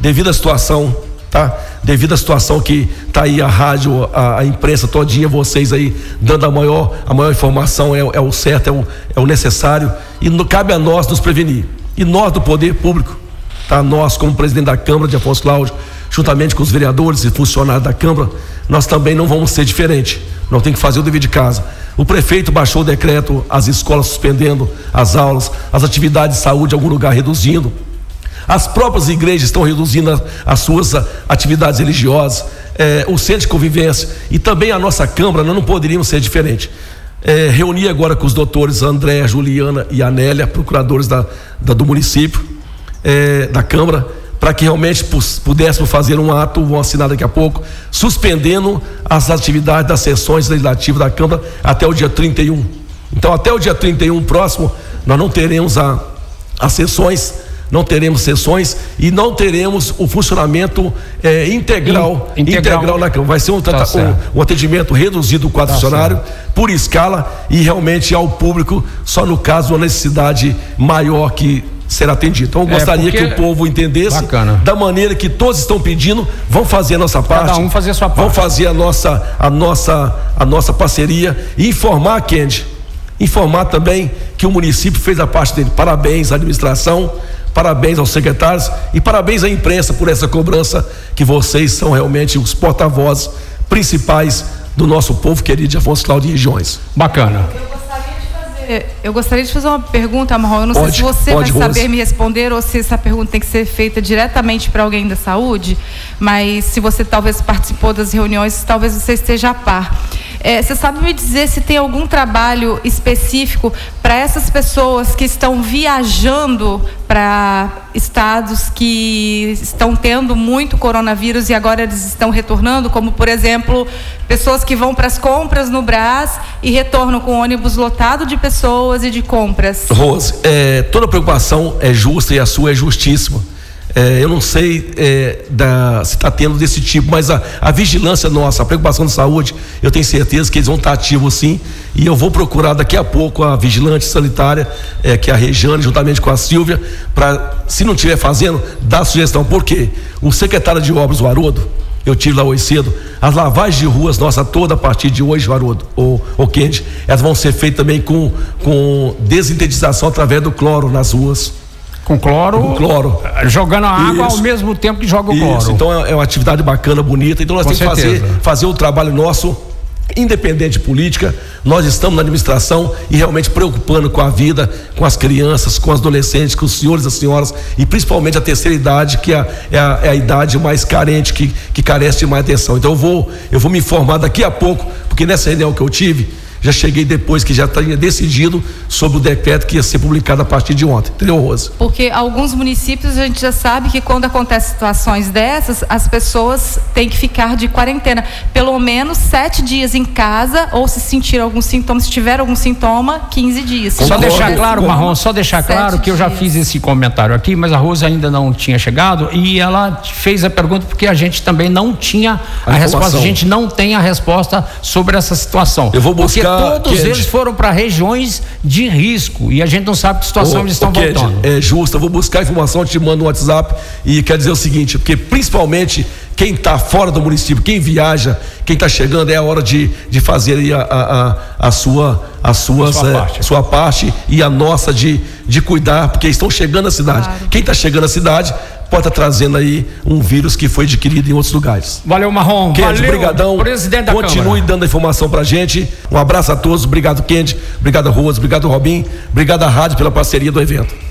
devido à situação, tá? Devido à situação que tá aí a rádio, a, a imprensa todinha, vocês aí dando a maior, a maior informação é, é o certo, é o, é o necessário e no, cabe a nós nos prevenir. E nós do poder público, tá? Nós como presidente da Câmara de Afonso Cláudio, juntamente com os vereadores e funcionários da Câmara, nós também não vamos ser diferente. Nós temos que fazer o dever de casa. O prefeito baixou o decreto, as escolas suspendendo as aulas, as atividades de saúde em algum lugar reduzindo. As próprias igrejas estão reduzindo as suas atividades religiosas, é, o centro de convivência e também a nossa Câmara, nós não poderíamos ser diferente. É, reuni agora com os doutores André, Juliana e Anélia, procuradores da, da do município, é, da Câmara, para que realmente pudéssemos fazer um ato, vão assinar daqui a pouco, suspendendo as atividades das sessões legislativas da Câmara até o dia 31. Então, até o dia 31 próximo, nós não teremos a, as sessões não teremos sessões e não teremos o funcionamento é, integral, In, integral, integral na Câmara. Vai ser um, tá um, um atendimento reduzido do quadro tá funcionário, certo. por escala e realmente ao público, só no caso uma necessidade maior que será atendido. Então eu é, gostaria que o povo entendesse bacana. da maneira que todos estão pedindo, vão fazer a nossa parte. Cada um fazer a sua parte. Vão fazer a nossa a nossa a nossa parceria e informar Kendi, informar também que o município fez a parte dele. Parabéns à administração, Parabéns aos secretários e parabéns à imprensa por essa cobrança, que vocês são realmente os porta-vozes principais do nosso povo querido de Afonso Cláudio e regiões. Bacana. Eu gostaria de fazer uma pergunta, Marrom. Eu não pode, sei se você pode, vai saber Rose. me responder ou se essa pergunta tem que ser feita diretamente para alguém da saúde, mas se você talvez participou das reuniões, talvez você esteja a par. É, você sabe me dizer se tem algum trabalho específico para essas pessoas que estão viajando para estados que estão tendo muito coronavírus e agora eles estão retornando, como por exemplo, pessoas que vão para as compras no Brás e retornam com ônibus lotado de pessoas e de compras? Rose, é, toda preocupação é justa e a sua é justíssima. É, eu não sei é, da, se está tendo desse tipo, mas a, a, vigilância nossa, a preocupação de saúde, eu tenho certeza que eles vão estar tá ativos sim. E eu vou procurar daqui a pouco a vigilante sanitária, é, que é a Rejane, juntamente com a Silvia, para, se não estiver fazendo, dar sugestão. Por quê? O secretário de obras, o Haroldo, eu tive lá hoje cedo, as lavagens de ruas nossa toda a partir de hoje, Haroldo, ou, ou quente, elas vão ser feitas também com, com através do cloro nas ruas. Com cloro, com cloro. Jogando a água Isso. ao mesmo tempo que joga o Isso. cloro. Então é, é, uma atividade bacana, bonita. Então nós com temos certeza. que fazer, fazer o trabalho nosso independente de política, nós estamos na administração e realmente preocupando com a vida, com as crianças, com os adolescentes, com os senhores e as senhoras e principalmente a terceira idade, que é a, é a, é a idade mais carente, que, que carece de mais atenção. Então eu vou, eu vou me informar daqui a pouco, porque nessa reunião que eu tive, já cheguei depois que já tinha decidido sobre o decreto que ia ser publicado a partir de ontem. Entendeu, Rosa? Porque alguns municípios a gente já sabe que quando acontecem situações dessas, as pessoas têm que ficar de quarentena. Pelo menos sete dias em casa, ou se sentir algum sintoma, se tiver algum sintoma, 15 dias. Só deixar claro, Marrom, só deixar claro que eu já fiz esse comentário aqui, mas a Rosa ainda não tinha chegado e ela fez a pergunta porque a gente também não tinha a, a resposta, a gente não tem a resposta sobre essa situação. Eu vou buscar todos eles foram para regiões de risco e a gente não sabe que situação eles estão voltando. É justo, eu vou buscar informação, te mando no WhatsApp e quer dizer o seguinte, porque principalmente quem está fora do município, quem viaja, quem está chegando, é a hora de, de fazer a, a, a, sua, a suas, sua, é, parte. sua parte e a nossa de, de cuidar, porque estão chegando à cidade. Claro. Quem está chegando à cidade pode estar tá trazendo aí um vírus que foi adquirido em outros lugares. Valeu, Marrom. Kendi, Valeu, brigadão. Presidente da Continue Câmara. dando a informação pra gente. Um abraço a todos. Obrigado, Kendi. Obrigado, Ruas. Obrigado, Robin. Obrigado à rádio pela parceria do evento.